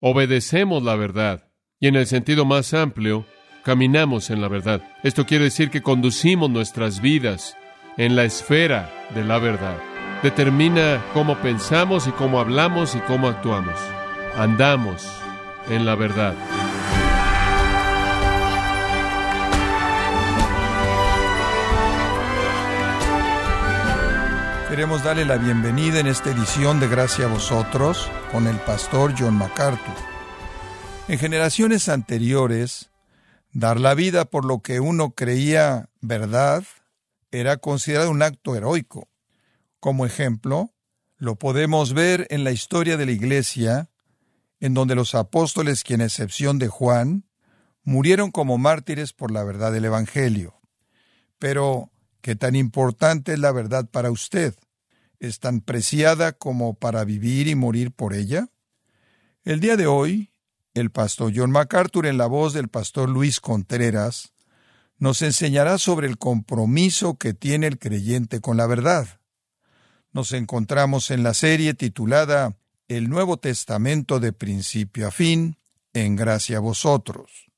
obedecemos la verdad. Y en el sentido más amplio, caminamos en la verdad. Esto quiere decir que conducimos nuestras vidas en la esfera de la verdad. Determina cómo pensamos y cómo hablamos y cómo actuamos. Andamos en la verdad. Queremos darle la bienvenida en esta edición de Gracia a vosotros con el pastor John MacArthur. En generaciones anteriores, dar la vida por lo que uno creía verdad era considerado un acto heroico. Como ejemplo, lo podemos ver en la historia de la Iglesia, en donde los apóstoles, quien excepción de Juan, murieron como mártires por la verdad del Evangelio. Pero, ¿qué tan importante es la verdad para usted? ¿Es tan preciada como para vivir y morir por ella? El día de hoy, el pastor John MacArthur, en la voz del pastor Luis Contreras, nos enseñará sobre el compromiso que tiene el creyente con la verdad. Nos encontramos en la serie titulada El Nuevo Testamento de principio a fin, en gracia a vosotros.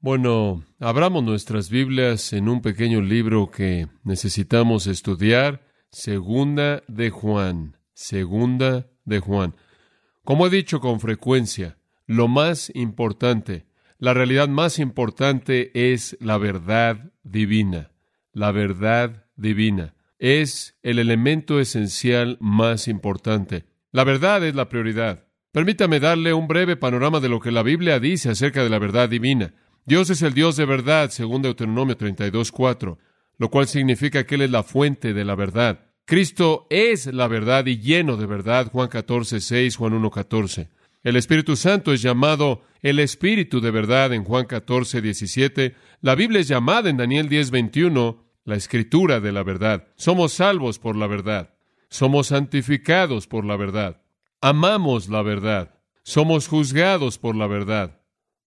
Bueno, abramos nuestras Biblias en un pequeño libro que necesitamos estudiar, Segunda de Juan, Segunda de Juan. Como he dicho con frecuencia, lo más importante, la realidad más importante es la verdad divina, la verdad divina. Es el elemento esencial más importante. La verdad es la prioridad. Permítame darle un breve panorama de lo que la Biblia dice acerca de la verdad divina. Dios es el Dios de verdad, según Deuteronomio 32.4, lo cual significa que Él es la fuente de la verdad. Cristo es la verdad y lleno de verdad, Juan 14.6, Juan 1.14. El Espíritu Santo es llamado el Espíritu de verdad en Juan 14.17. La Biblia es llamada en Daniel 10.21 la Escritura de la verdad. Somos salvos por la verdad. Somos santificados por la verdad. Amamos la verdad. Somos juzgados por la verdad.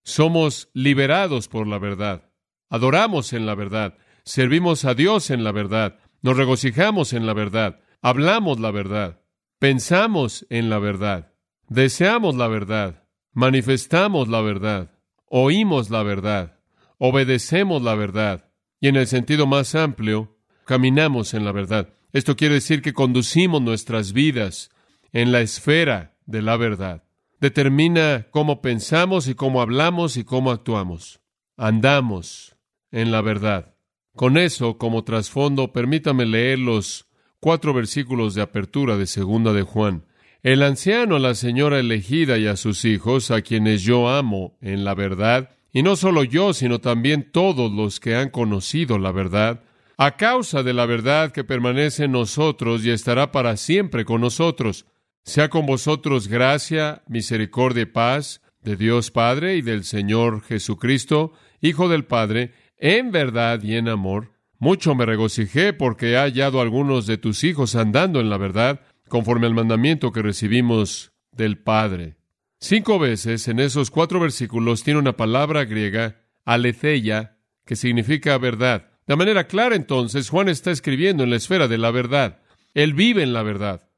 Somos liberados por la verdad. Adoramos en la verdad. Servimos a Dios en la verdad. Nos regocijamos en la verdad. Hablamos la verdad. Pensamos en la verdad. Deseamos la verdad. Manifestamos la verdad. Oímos la verdad. Obedecemos la verdad. Y en el sentido más amplio, caminamos en la verdad. Esto quiere decir que conducimos nuestras vidas en la esfera de la verdad determina cómo pensamos y cómo hablamos y cómo actuamos. Andamos en la verdad. Con eso como trasfondo, permítame leer los cuatro versículos de apertura de segunda de Juan. El anciano a la señora elegida y a sus hijos, a quienes yo amo en la verdad, y no solo yo, sino también todos los que han conocido la verdad, a causa de la verdad que permanece en nosotros y estará para siempre con nosotros. Sea con vosotros gracia, misericordia y paz de Dios Padre y del Señor Jesucristo, Hijo del Padre, en verdad y en amor. Mucho me regocijé porque he hallado algunos de tus hijos andando en la verdad, conforme al mandamiento que recibimos del Padre. Cinco veces en esos cuatro versículos tiene una palabra griega, aletheia, que significa verdad. De manera clara entonces, Juan está escribiendo en la esfera de la verdad. Él vive en la verdad.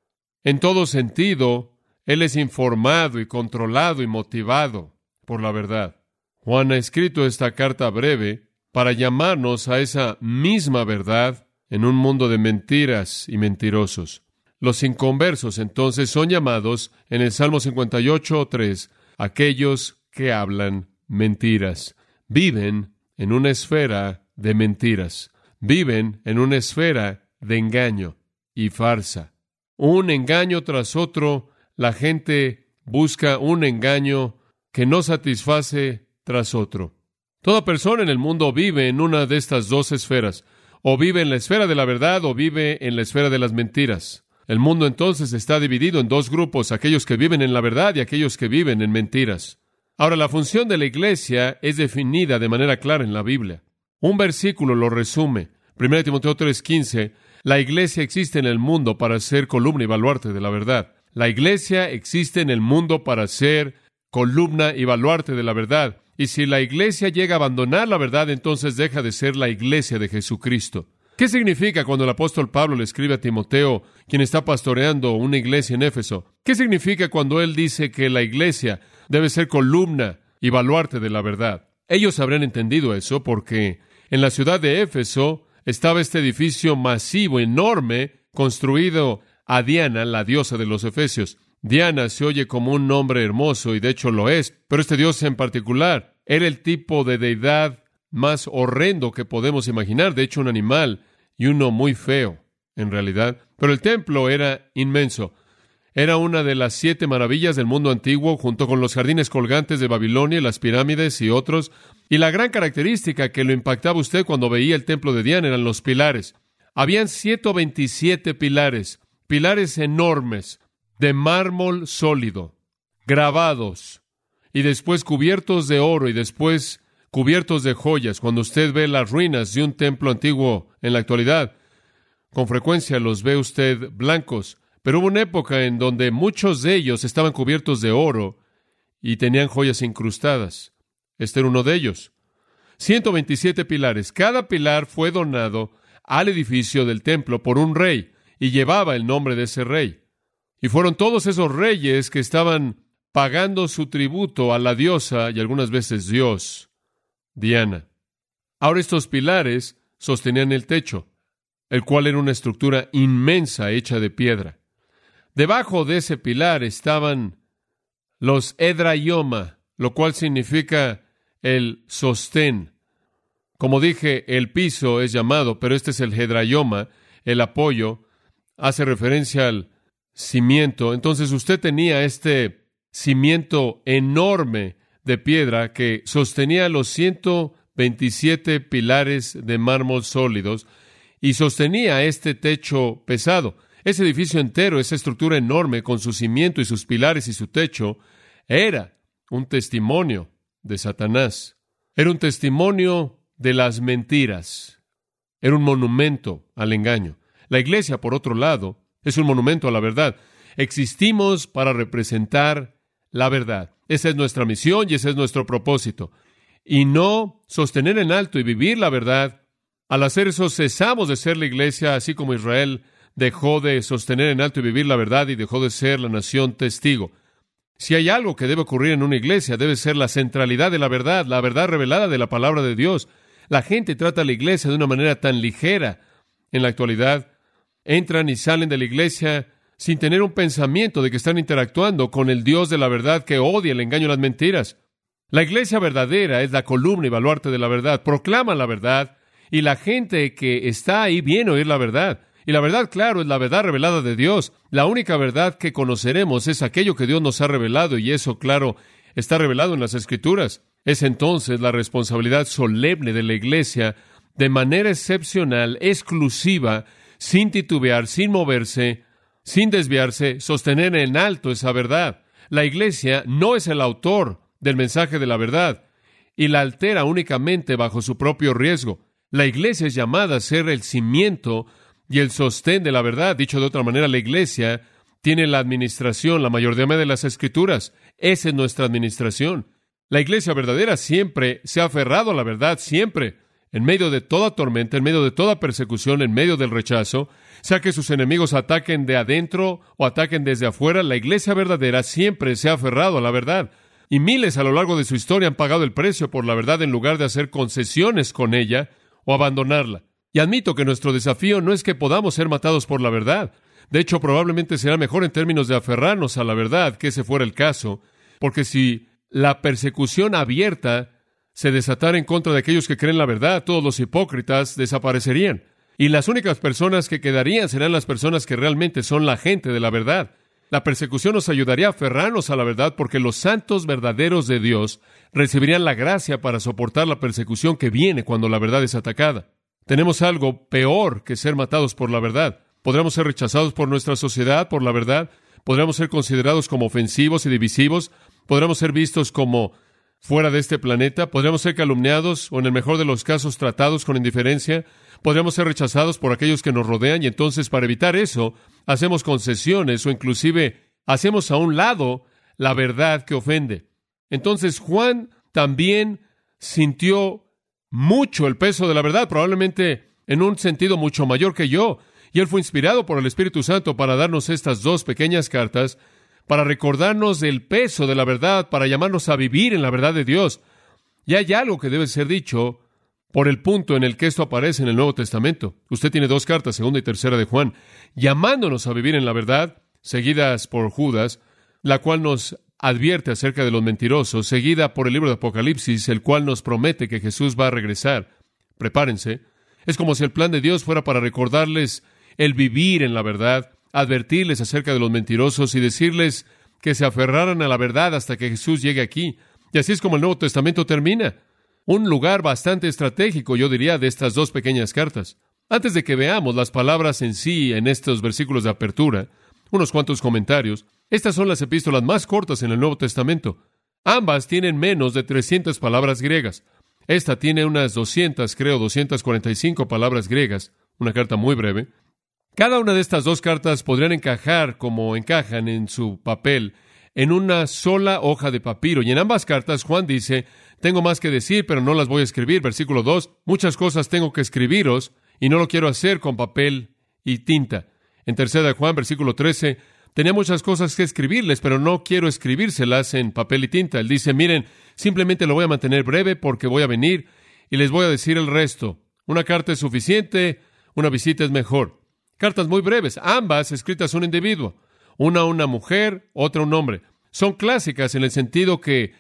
En todo sentido, Él es informado y controlado y motivado por la verdad. Juan ha escrito esta carta breve para llamarnos a esa misma verdad en un mundo de mentiras y mentirosos. Los inconversos entonces son llamados en el Salmo 58, 3, aquellos que hablan mentiras. Viven en una esfera de mentiras. Viven en una esfera de engaño y farsa un engaño tras otro, la gente busca un engaño que no satisface tras otro. Toda persona en el mundo vive en una de estas dos esferas, o vive en la esfera de la verdad o vive en la esfera de las mentiras. El mundo entonces está dividido en dos grupos, aquellos que viven en la verdad y aquellos que viven en mentiras. Ahora, la función de la iglesia es definida de manera clara en la Biblia. Un versículo lo resume. 1 Timoteo 3:15 la iglesia existe en el mundo para ser columna y baluarte de la verdad. La iglesia existe en el mundo para ser columna y baluarte de la verdad. Y si la iglesia llega a abandonar la verdad, entonces deja de ser la iglesia de Jesucristo. ¿Qué significa cuando el apóstol Pablo le escribe a Timoteo, quien está pastoreando una iglesia en Éfeso? ¿Qué significa cuando él dice que la iglesia debe ser columna y baluarte de la verdad. Ellos habrían entendido eso porque en la ciudad de Éfeso estaba este edificio masivo, enorme, construido a Diana, la diosa de los Efesios. Diana se oye como un nombre hermoso y de hecho lo es, pero este dios en particular era el tipo de deidad más horrendo que podemos imaginar, de hecho un animal y uno muy feo, en realidad. Pero el templo era inmenso. Era una de las siete maravillas del mundo antiguo, junto con los jardines colgantes de Babilonia, las pirámides y otros. Y la gran característica que lo impactaba usted cuando veía el templo de Diana eran los pilares. Habían 127 pilares, pilares enormes, de mármol sólido, grabados, y después cubiertos de oro y después cubiertos de joyas. Cuando usted ve las ruinas de un templo antiguo en la actualidad, con frecuencia los ve usted blancos, pero hubo una época en donde muchos de ellos estaban cubiertos de oro y tenían joyas incrustadas. Este era uno de ellos. 127 pilares. Cada pilar fue donado al edificio del templo por un rey y llevaba el nombre de ese rey. Y fueron todos esos reyes que estaban pagando su tributo a la diosa y algunas veces Dios, Diana. Ahora estos pilares sostenían el techo, el cual era una estructura inmensa hecha de piedra. Debajo de ese pilar estaban los edrayoma, lo cual significa el sostén. Como dije, el piso es llamado, pero este es el hedrayoma, el apoyo, hace referencia al cimiento. Entonces usted tenía este cimiento enorme de piedra que sostenía los 127 pilares de mármol sólidos y sostenía este techo pesado. Ese edificio entero, esa estructura enorme con su cimiento y sus pilares y su techo, era un testimonio de Satanás. Era un testimonio de las mentiras. Era un monumento al engaño. La iglesia, por otro lado, es un monumento a la verdad. Existimos para representar la verdad. Esa es nuestra misión y ese es nuestro propósito. Y no sostener en alto y vivir la verdad. Al hacer eso cesamos de ser la iglesia, así como Israel dejó de sostener en alto y vivir la verdad y dejó de ser la nación testigo. Si hay algo que debe ocurrir en una iglesia, debe ser la centralidad de la verdad, la verdad revelada de la palabra de Dios. La gente trata a la iglesia de una manera tan ligera en la actualidad entran y salen de la iglesia sin tener un pensamiento de que están interactuando con el Dios de la verdad que odia el engaño y las mentiras. La iglesia verdadera es la columna y baluarte de la verdad, proclama la verdad y la gente que está ahí viene a oír la verdad. Y la verdad, claro, es la verdad revelada de Dios. La única verdad que conoceremos es aquello que Dios nos ha revelado y eso, claro, está revelado en las Escrituras. Es entonces la responsabilidad solemne de la iglesia, de manera excepcional, exclusiva, sin titubear, sin moverse, sin desviarse, sostener en alto esa verdad. La iglesia no es el autor del mensaje de la verdad y la altera únicamente bajo su propio riesgo. La iglesia es llamada a ser el cimiento y el sostén de la verdad. Dicho de otra manera, la iglesia tiene la administración, la mayordomía de las escrituras. Esa es nuestra administración. La iglesia verdadera siempre se ha aferrado a la verdad, siempre en medio de toda tormenta, en medio de toda persecución, en medio del rechazo, sea que sus enemigos ataquen de adentro o ataquen desde afuera, la iglesia verdadera siempre se ha aferrado a la verdad. Y miles a lo largo de su historia han pagado el precio por la verdad en lugar de hacer concesiones con ella o abandonarla. Y admito que nuestro desafío no es que podamos ser matados por la verdad. De hecho, probablemente será mejor en términos de aferrarnos a la verdad que ese fuera el caso, porque si la persecución abierta se desatara en contra de aquellos que creen la verdad, todos los hipócritas desaparecerían. Y las únicas personas que quedarían serán las personas que realmente son la gente de la verdad. La persecución nos ayudaría a aferrarnos a la verdad porque los santos verdaderos de Dios recibirían la gracia para soportar la persecución que viene cuando la verdad es atacada. Tenemos algo peor que ser matados por la verdad. Podremos ser rechazados por nuestra sociedad por la verdad. Podremos ser considerados como ofensivos y divisivos. Podremos ser vistos como fuera de este planeta, podríamos ser calumniados o en el mejor de los casos tratados con indiferencia, podríamos ser rechazados por aquellos que nos rodean y entonces para evitar eso hacemos concesiones o inclusive hacemos a un lado la verdad que ofende. Entonces Juan también sintió mucho el peso de la verdad, probablemente en un sentido mucho mayor que yo, y él fue inspirado por el Espíritu Santo para darnos estas dos pequeñas cartas para recordarnos del peso de la verdad, para llamarnos a vivir en la verdad de Dios. Y hay algo que debe ser dicho por el punto en el que esto aparece en el Nuevo Testamento. Usted tiene dos cartas, segunda y tercera de Juan, llamándonos a vivir en la verdad, seguidas por Judas, la cual nos advierte acerca de los mentirosos, seguida por el libro de Apocalipsis, el cual nos promete que Jesús va a regresar. Prepárense. Es como si el plan de Dios fuera para recordarles el vivir en la verdad, advertirles acerca de los mentirosos y decirles que se aferraran a la verdad hasta que Jesús llegue aquí. Y así es como el Nuevo Testamento termina un lugar bastante estratégico, yo diría, de estas dos pequeñas cartas. Antes de que veamos las palabras en sí en estos versículos de apertura, unos cuantos comentarios. Estas son las epístolas más cortas en el Nuevo Testamento. Ambas tienen menos de 300 palabras griegas. Esta tiene unas 200, creo, 245 palabras griegas, una carta muy breve. Cada una de estas dos cartas podrían encajar como encajan en su papel en una sola hoja de papiro. Y en ambas cartas Juan dice, tengo más que decir, pero no las voy a escribir. Versículo 2, muchas cosas tengo que escribiros y no lo quiero hacer con papel y tinta. En tercera de Juan, versículo 13, tenía muchas cosas que escribirles, pero no quiero escribírselas en papel y tinta. Él dice, miren, simplemente lo voy a mantener breve porque voy a venir y les voy a decir el resto. Una carta es suficiente, una visita es mejor. Cartas muy breves, ambas escritas a un individuo, una a una mujer, otra a un hombre. Son clásicas en el sentido que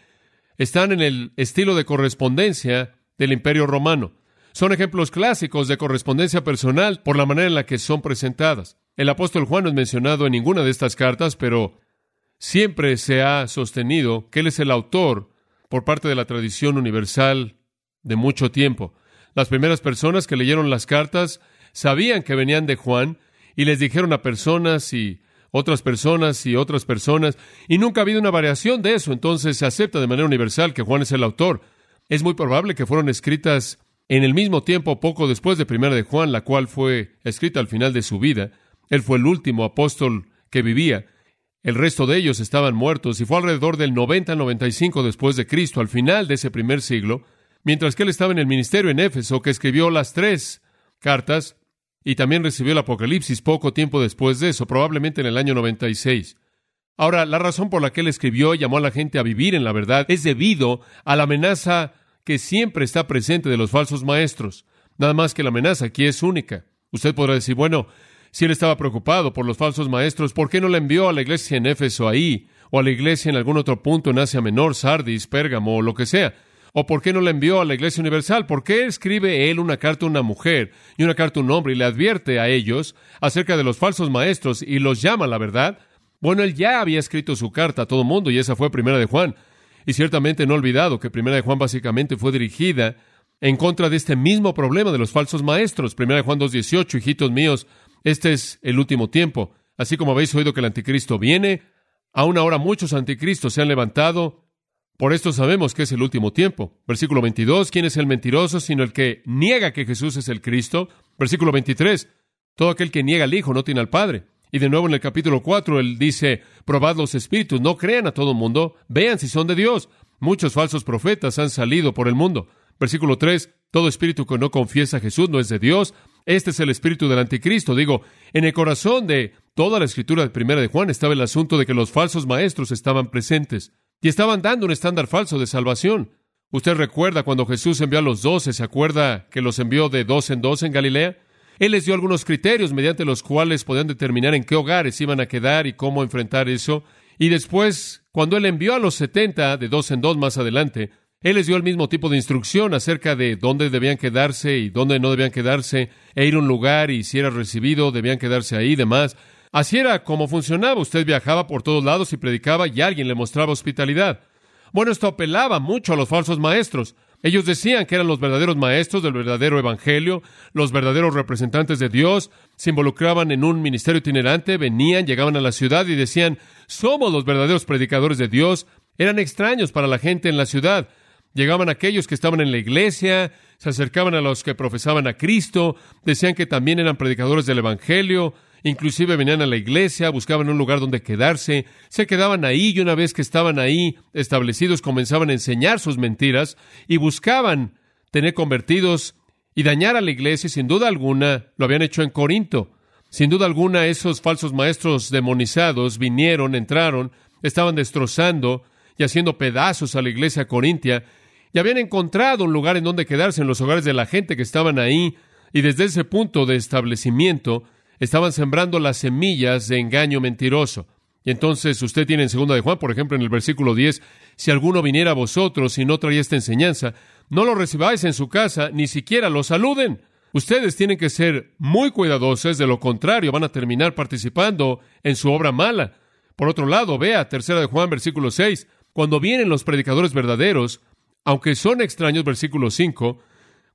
están en el estilo de correspondencia del Imperio Romano. Son ejemplos clásicos de correspondencia personal por la manera en la que son presentadas. El apóstol Juan no es mencionado en ninguna de estas cartas, pero siempre se ha sostenido que él es el autor por parte de la tradición universal de mucho tiempo. Las primeras personas que leyeron las cartas sabían que venían de Juan y les dijeron a personas y otras personas y otras personas, y nunca ha habido una variación de eso, entonces se acepta de manera universal que Juan es el autor. Es muy probable que fueron escritas en el mismo tiempo, poco después de Primera de Juan, la cual fue escrita al final de su vida. Él fue el último apóstol que vivía. El resto de ellos estaban muertos y fue alrededor del 90 al 95 después de Cristo, al final de ese primer siglo, mientras que él estaba en el ministerio en Éfeso, que escribió las tres cartas, y también recibió el Apocalipsis poco tiempo después de eso, probablemente en el año 96. Ahora, la razón por la que él escribió y llamó a la gente a vivir en la verdad es debido a la amenaza que siempre está presente de los falsos maestros. Nada más que la amenaza aquí es única. Usted podrá decir, bueno, si él estaba preocupado por los falsos maestros, ¿por qué no le envió a la iglesia en Éfeso ahí? O a la iglesia en algún otro punto en Asia Menor, Sardis, Pérgamo o lo que sea. ¿O por qué no la envió a la Iglesia Universal? ¿Por qué escribe él una carta a una mujer y una carta a un hombre y le advierte a ellos acerca de los falsos maestros y los llama a la verdad? Bueno, él ya había escrito su carta a todo mundo y esa fue Primera de Juan. Y ciertamente no he olvidado que Primera de Juan básicamente fue dirigida en contra de este mismo problema de los falsos maestros. Primera de Juan 2.18, hijitos míos, este es el último tiempo. Así como habéis oído que el anticristo viene, aún ahora muchos anticristos se han levantado por esto sabemos que es el último tiempo. Versículo 22, ¿quién es el mentiroso sino el que niega que Jesús es el Cristo? Versículo 23, todo aquel que niega al Hijo no tiene al Padre. Y de nuevo en el capítulo 4 él dice, probad los espíritus, no crean a todo el mundo, vean si son de Dios. Muchos falsos profetas han salido por el mundo. Versículo 3, todo espíritu que no confiesa a Jesús no es de Dios. Este es el espíritu del anticristo. Digo, en el corazón de toda la escritura de Primera de Juan estaba el asunto de que los falsos maestros estaban presentes y estaban dando un estándar falso de salvación. Usted recuerda cuando Jesús envió a los doce, ¿se acuerda que los envió de dos en dos en Galilea? Él les dio algunos criterios mediante los cuales podían determinar en qué hogares iban a quedar y cómo enfrentar eso. Y después, cuando él envió a los setenta de dos en dos más adelante, él les dio el mismo tipo de instrucción acerca de dónde debían quedarse y dónde no debían quedarse, e ir a un lugar y si era recibido debían quedarse ahí y demás. Así era como funcionaba. Usted viajaba por todos lados y predicaba y alguien le mostraba hospitalidad. Bueno, esto apelaba mucho a los falsos maestros. Ellos decían que eran los verdaderos maestros del verdadero evangelio, los verdaderos representantes de Dios, se involucraban en un ministerio itinerante, venían, llegaban a la ciudad y decían, somos los verdaderos predicadores de Dios. Eran extraños para la gente en la ciudad. Llegaban aquellos que estaban en la iglesia, se acercaban a los que profesaban a Cristo, decían que también eran predicadores del Evangelio, Inclusive venían a la iglesia, buscaban un lugar donde quedarse, se quedaban ahí y una vez que estaban ahí establecidos comenzaban a enseñar sus mentiras y buscaban tener convertidos y dañar a la iglesia. Sin duda alguna lo habían hecho en Corinto. Sin duda alguna, esos falsos maestros demonizados vinieron, entraron, estaban destrozando y haciendo pedazos a la iglesia corintia, y habían encontrado un lugar en donde quedarse en los hogares de la gente que estaban ahí, y desde ese punto de establecimiento estaban sembrando las semillas de engaño mentiroso. Y entonces usted tiene en segunda de Juan, por ejemplo, en el versículo 10, si alguno viniera a vosotros y no traía esta enseñanza, no lo recibáis en su casa, ni siquiera lo saluden. Ustedes tienen que ser muy cuidadosos, de lo contrario van a terminar participando en su obra mala. Por otro lado, vea, tercera de Juan, versículo 6, cuando vienen los predicadores verdaderos, aunque son extraños, versículo 5,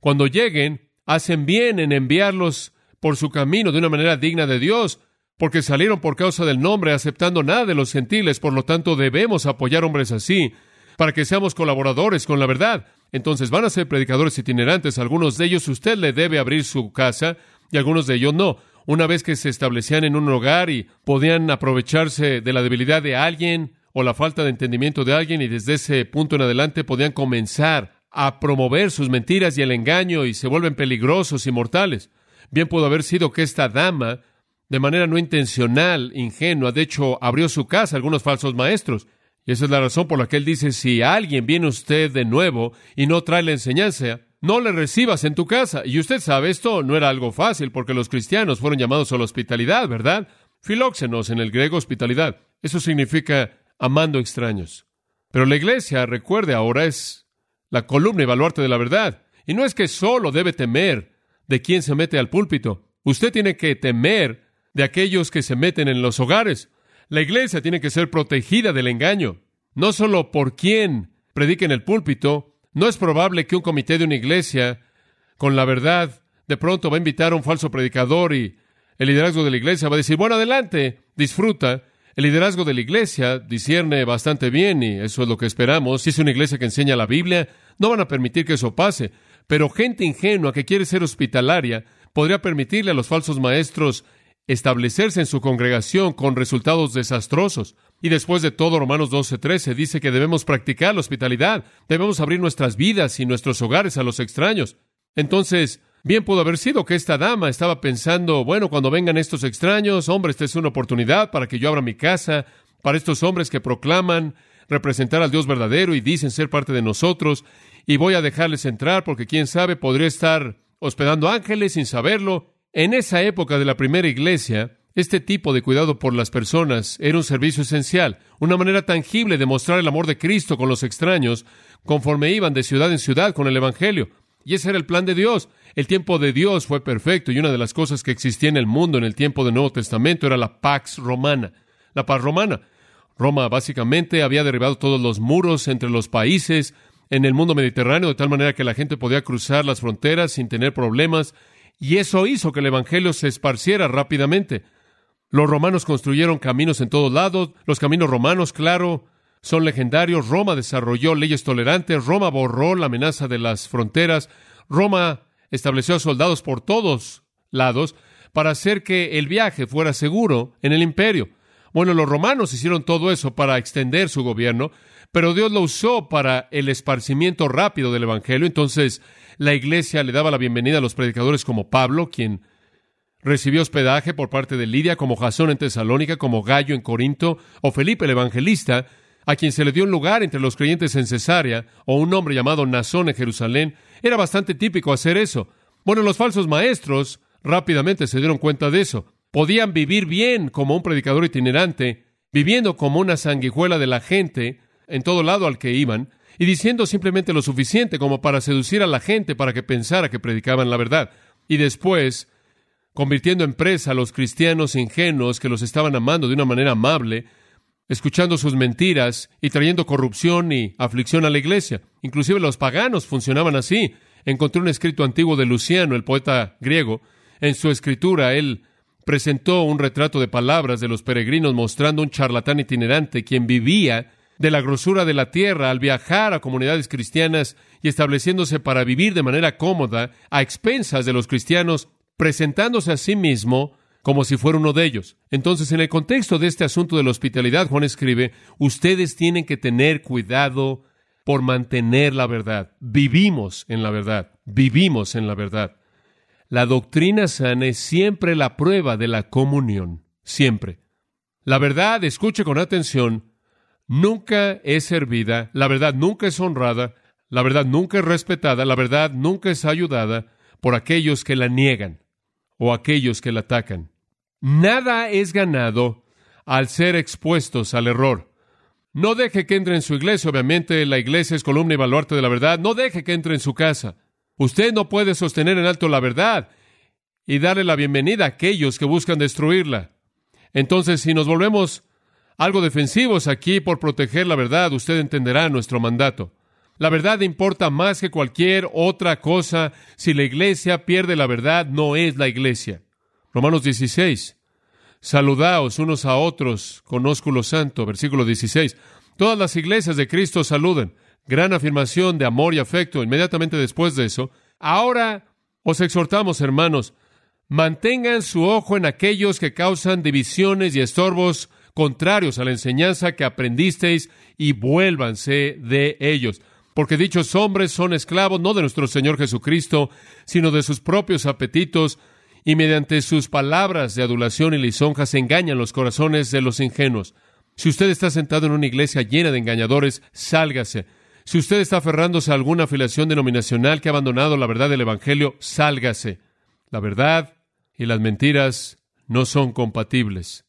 cuando lleguen, hacen bien en enviarlos por su camino de una manera digna de Dios, porque salieron por causa del nombre, aceptando nada de los gentiles, por lo tanto debemos apoyar hombres así, para que seamos colaboradores con la verdad. Entonces van a ser predicadores itinerantes, algunos de ellos usted le debe abrir su casa y algunos de ellos no. Una vez que se establecían en un hogar y podían aprovecharse de la debilidad de alguien o la falta de entendimiento de alguien y desde ese punto en adelante podían comenzar a promover sus mentiras y el engaño y se vuelven peligrosos y mortales. Bien pudo haber sido que esta dama de manera no intencional, ingenua. De hecho, abrió su casa a algunos falsos maestros. Y esa es la razón por la que él dice, si alguien viene usted de nuevo y no trae la enseñanza, no le recibas en tu casa. Y usted sabe, esto no era algo fácil porque los cristianos fueron llamados a la hospitalidad, ¿verdad? Filóxenos en el griego hospitalidad. Eso significa amando extraños. Pero la iglesia, recuerde ahora, es la columna y baluarte de la verdad. Y no es que solo debe temer de quien se mete al púlpito. Usted tiene que temer de aquellos que se meten en los hogares. La iglesia tiene que ser protegida del engaño, no solo por quien predique en el púlpito. No es probable que un comité de una iglesia, con la verdad, de pronto va a invitar a un falso predicador y el liderazgo de la iglesia va a decir, bueno, adelante, disfruta. El liderazgo de la iglesia discierne bastante bien y eso es lo que esperamos. Si es una iglesia que enseña la Biblia, no van a permitir que eso pase. Pero gente ingenua que quiere ser hospitalaria podría permitirle a los falsos maestros establecerse en su congregación con resultados desastrosos. Y después de todo, Romanos 12:13 dice que debemos practicar la hospitalidad, debemos abrir nuestras vidas y nuestros hogares a los extraños. Entonces, bien pudo haber sido que esta dama estaba pensando, bueno, cuando vengan estos extraños, hombre, esta es una oportunidad para que yo abra mi casa, para estos hombres que proclaman representar al Dios verdadero y dicen ser parte de nosotros, y voy a dejarles entrar porque quién sabe, podría estar hospedando ángeles sin saberlo, en esa época de la primera iglesia, este tipo de cuidado por las personas era un servicio esencial, una manera tangible de mostrar el amor de Cristo con los extraños, conforme iban de ciudad en ciudad con el Evangelio. Y ese era el plan de Dios. El tiempo de Dios fue perfecto y una de las cosas que existía en el mundo en el tiempo del Nuevo Testamento era la Pax Romana, la paz romana. Roma básicamente había derribado todos los muros entre los países en el mundo mediterráneo de tal manera que la gente podía cruzar las fronteras sin tener problemas y eso hizo que el Evangelio se esparciera rápidamente. Los romanos construyeron caminos en todos lados. Los caminos romanos, claro, son legendarios. Roma desarrolló leyes tolerantes. Roma borró la amenaza de las fronteras. Roma estableció soldados por todos lados para hacer que el viaje fuera seguro en el imperio. Bueno, los romanos hicieron todo eso para extender su gobierno, pero Dios lo usó para el esparcimiento rápido del Evangelio. Entonces, la iglesia le daba la bienvenida a los predicadores como Pablo, quien recibió hospedaje por parte de Lidia, como Jasón en Tesalónica, como Gallo en Corinto, o Felipe el Evangelista, a quien se le dio un lugar entre los creyentes en Cesarea, o un hombre llamado Nazón en Jerusalén. Era bastante típico hacer eso. Bueno, los falsos maestros rápidamente se dieron cuenta de eso. Podían vivir bien como un predicador itinerante, viviendo como una sanguijuela de la gente en todo lado al que iban, y diciendo simplemente lo suficiente como para seducir a la gente para que pensara que predicaban la verdad. Y después, convirtiendo en presa a los cristianos ingenuos que los estaban amando de una manera amable, escuchando sus mentiras y trayendo corrupción y aflicción a la iglesia. Inclusive los paganos funcionaban así. Encontré un escrito antiguo de Luciano, el poeta griego. En su escritura, él presentó un retrato de palabras de los peregrinos mostrando un charlatán itinerante quien vivía de la grosura de la tierra al viajar a comunidades cristianas y estableciéndose para vivir de manera cómoda a expensas de los cristianos, presentándose a sí mismo como si fuera uno de ellos. Entonces, en el contexto de este asunto de la hospitalidad, Juan escribe, ustedes tienen que tener cuidado por mantener la verdad. Vivimos en la verdad, vivimos en la verdad. La doctrina sana es siempre la prueba de la comunión, siempre. La verdad, escuche con atención, nunca es servida, la verdad nunca es honrada, la verdad nunca es respetada, la verdad nunca es ayudada por aquellos que la niegan o aquellos que la atacan. Nada es ganado al ser expuestos al error. No deje que entre en su iglesia, obviamente la iglesia es columna y baluarte de la verdad, no deje que entre en su casa. Usted no puede sostener en alto la verdad y darle la bienvenida a aquellos que buscan destruirla. Entonces, si nos volvemos algo defensivos aquí por proteger la verdad, usted entenderá nuestro mandato. La verdad importa más que cualquier otra cosa. Si la iglesia pierde la verdad, no es la iglesia. Romanos 16. Saludaos unos a otros con ósculo santo. Versículo 16. Todas las iglesias de Cristo saluden. Gran afirmación de amor y afecto. Inmediatamente después de eso. Ahora os exhortamos, hermanos, mantengan su ojo en aquellos que causan divisiones y estorbos contrarios a la enseñanza que aprendisteis y vuélvanse de ellos porque dichos hombres son esclavos no de nuestro Señor Jesucristo, sino de sus propios apetitos, y mediante sus palabras de adulación y lisonjas engañan los corazones de los ingenuos. Si usted está sentado en una iglesia llena de engañadores, sálgase. Si usted está aferrándose a alguna afiliación denominacional que ha abandonado la verdad del Evangelio, sálgase. La verdad y las mentiras no son compatibles.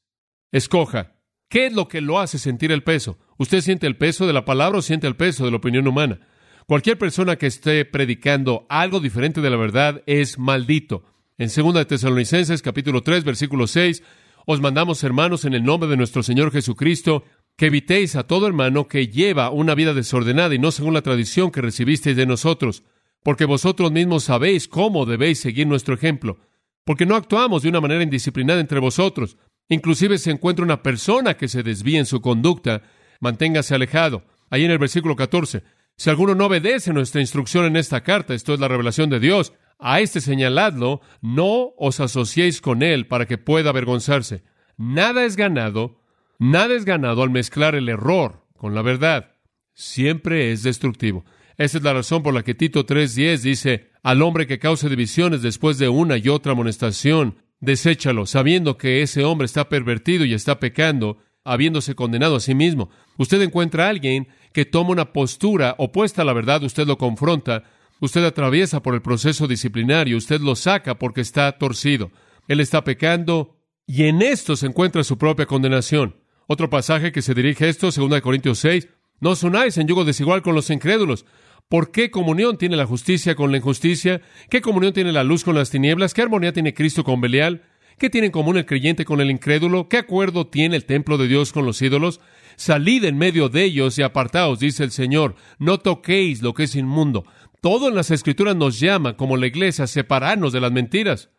Escoja. ¿Qué es lo que lo hace sentir el peso? ¿Usted siente el peso de la palabra o siente el peso de la opinión humana? Cualquier persona que esté predicando algo diferente de la verdad es maldito. En 2 de Tesalonicenses capítulo 3 versículo 6 os mandamos hermanos en el nombre de nuestro Señor Jesucristo que evitéis a todo hermano que lleva una vida desordenada y no según la tradición que recibisteis de nosotros, porque vosotros mismos sabéis cómo debéis seguir nuestro ejemplo, porque no actuamos de una manera indisciplinada entre vosotros, Inclusive se encuentra una persona que se desvía en su conducta, manténgase alejado. Ahí en el versículo 14, si alguno no obedece nuestra instrucción en esta carta, esto es la revelación de Dios, a este señaladlo, no os asociéis con él para que pueda avergonzarse. Nada es ganado, nada es ganado al mezclar el error con la verdad. Siempre es destructivo. Esa es la razón por la que Tito 3.10 dice, al hombre que cause divisiones después de una y otra amonestación, deséchalo, sabiendo que ese hombre está pervertido y está pecando, habiéndose condenado a sí mismo. Usted encuentra a alguien que toma una postura opuesta a la verdad, usted lo confronta, usted atraviesa por el proceso disciplinario, usted lo saca porque está torcido. Él está pecando y en esto se encuentra su propia condenación. Otro pasaje que se dirige a esto, 2 Corintios 6, no os unáis en yugo desigual con los incrédulos. ¿Por qué comunión tiene la justicia con la injusticia? ¿Qué comunión tiene la luz con las tinieblas? ¿Qué armonía tiene Cristo con Belial? ¿Qué tiene en común el creyente con el incrédulo? ¿Qué acuerdo tiene el templo de Dios con los ídolos? Salid en medio de ellos y apartaos, dice el Señor. No toquéis lo que es inmundo. Todo en las Escrituras nos llama, como la iglesia, a separarnos de las mentiras.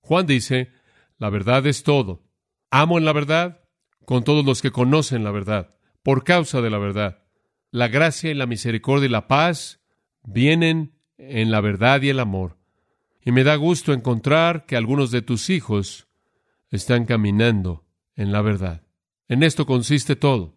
Juan dice, la verdad es todo. Amo en la verdad con todos los que conocen la verdad, por causa de la verdad la gracia y la misericordia y la paz vienen en la verdad y el amor. Y me da gusto encontrar que algunos de tus hijos están caminando en la verdad. En esto consiste todo.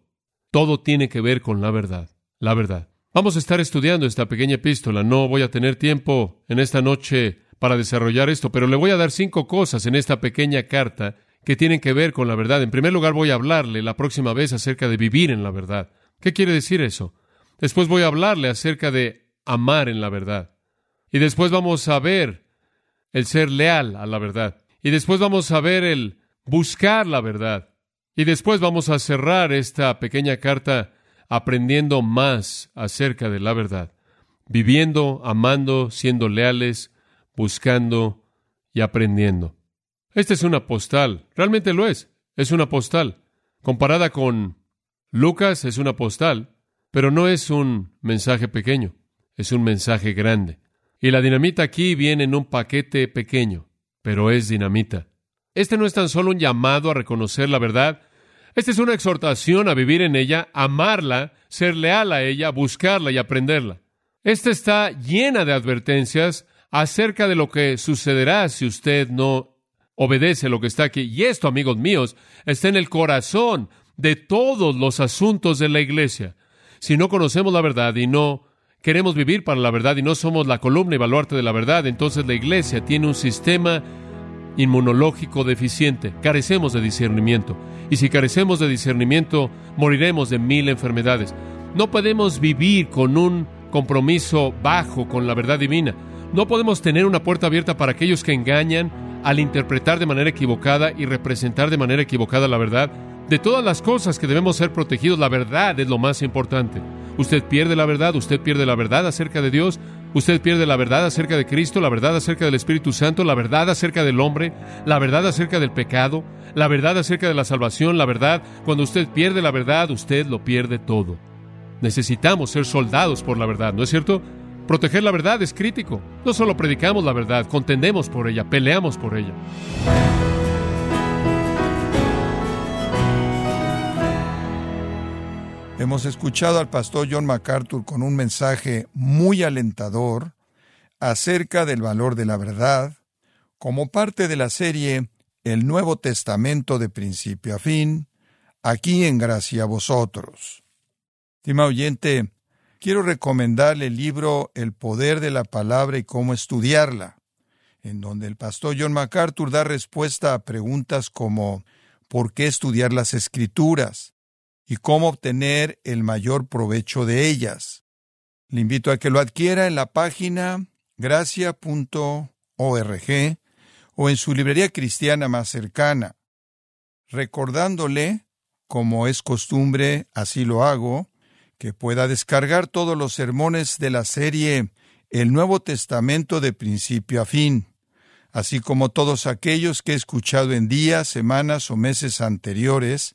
Todo tiene que ver con la verdad. La verdad. Vamos a estar estudiando esta pequeña epístola. No voy a tener tiempo en esta noche para desarrollar esto, pero le voy a dar cinco cosas en esta pequeña carta que tienen que ver con la verdad. En primer lugar, voy a hablarle la próxima vez acerca de vivir en la verdad. ¿Qué quiere decir eso? Después voy a hablarle acerca de amar en la verdad. Y después vamos a ver el ser leal a la verdad. Y después vamos a ver el buscar la verdad. Y después vamos a cerrar esta pequeña carta aprendiendo más acerca de la verdad. Viviendo, amando, siendo leales, buscando y aprendiendo. Esta es una postal, realmente lo es, es una postal. Comparada con Lucas es una postal, pero no es un mensaje pequeño, es un mensaje grande. Y la dinamita aquí viene en un paquete pequeño, pero es dinamita. Este no es tan solo un llamado a reconocer la verdad, esta es una exhortación a vivir en ella, amarla, ser leal a ella, buscarla y aprenderla. Esta está llena de advertencias acerca de lo que sucederá si usted no obedece lo que está aquí. Y esto, amigos míos, está en el corazón de todos los asuntos de la iglesia. Si no conocemos la verdad y no queremos vivir para la verdad y no somos la columna y baluarte de la verdad, entonces la iglesia tiene un sistema inmunológico deficiente. Carecemos de discernimiento. Y si carecemos de discernimiento, moriremos de mil enfermedades. No podemos vivir con un compromiso bajo con la verdad divina. No podemos tener una puerta abierta para aquellos que engañan al interpretar de manera equivocada y representar de manera equivocada la verdad. De todas las cosas que debemos ser protegidos, la verdad es lo más importante. Usted pierde la verdad, usted pierde la verdad acerca de Dios, usted pierde la verdad acerca de Cristo, la verdad acerca del Espíritu Santo, la verdad acerca del hombre, la verdad acerca del pecado, la verdad acerca de la salvación, la verdad. Cuando usted pierde la verdad, usted lo pierde todo. Necesitamos ser soldados por la verdad, ¿no es cierto? Proteger la verdad es crítico. No solo predicamos la verdad, contendemos por ella, peleamos por ella. Hemos escuchado al pastor John MacArthur con un mensaje muy alentador acerca del valor de la verdad, como parte de la serie El Nuevo Testamento de principio a fin, aquí en Gracia a Vosotros. Estima oyente, quiero recomendarle el libro El poder de la palabra y cómo estudiarla, en donde el pastor John MacArthur da respuesta a preguntas como ¿por qué estudiar las escrituras? Y cómo obtener el mayor provecho de ellas. Le invito a que lo adquiera en la página gracia.org o en su librería cristiana más cercana, recordándole, como es costumbre, así lo hago, que pueda descargar todos los sermones de la serie El Nuevo Testamento de principio a fin, así como todos aquellos que he escuchado en días, semanas o meses anteriores,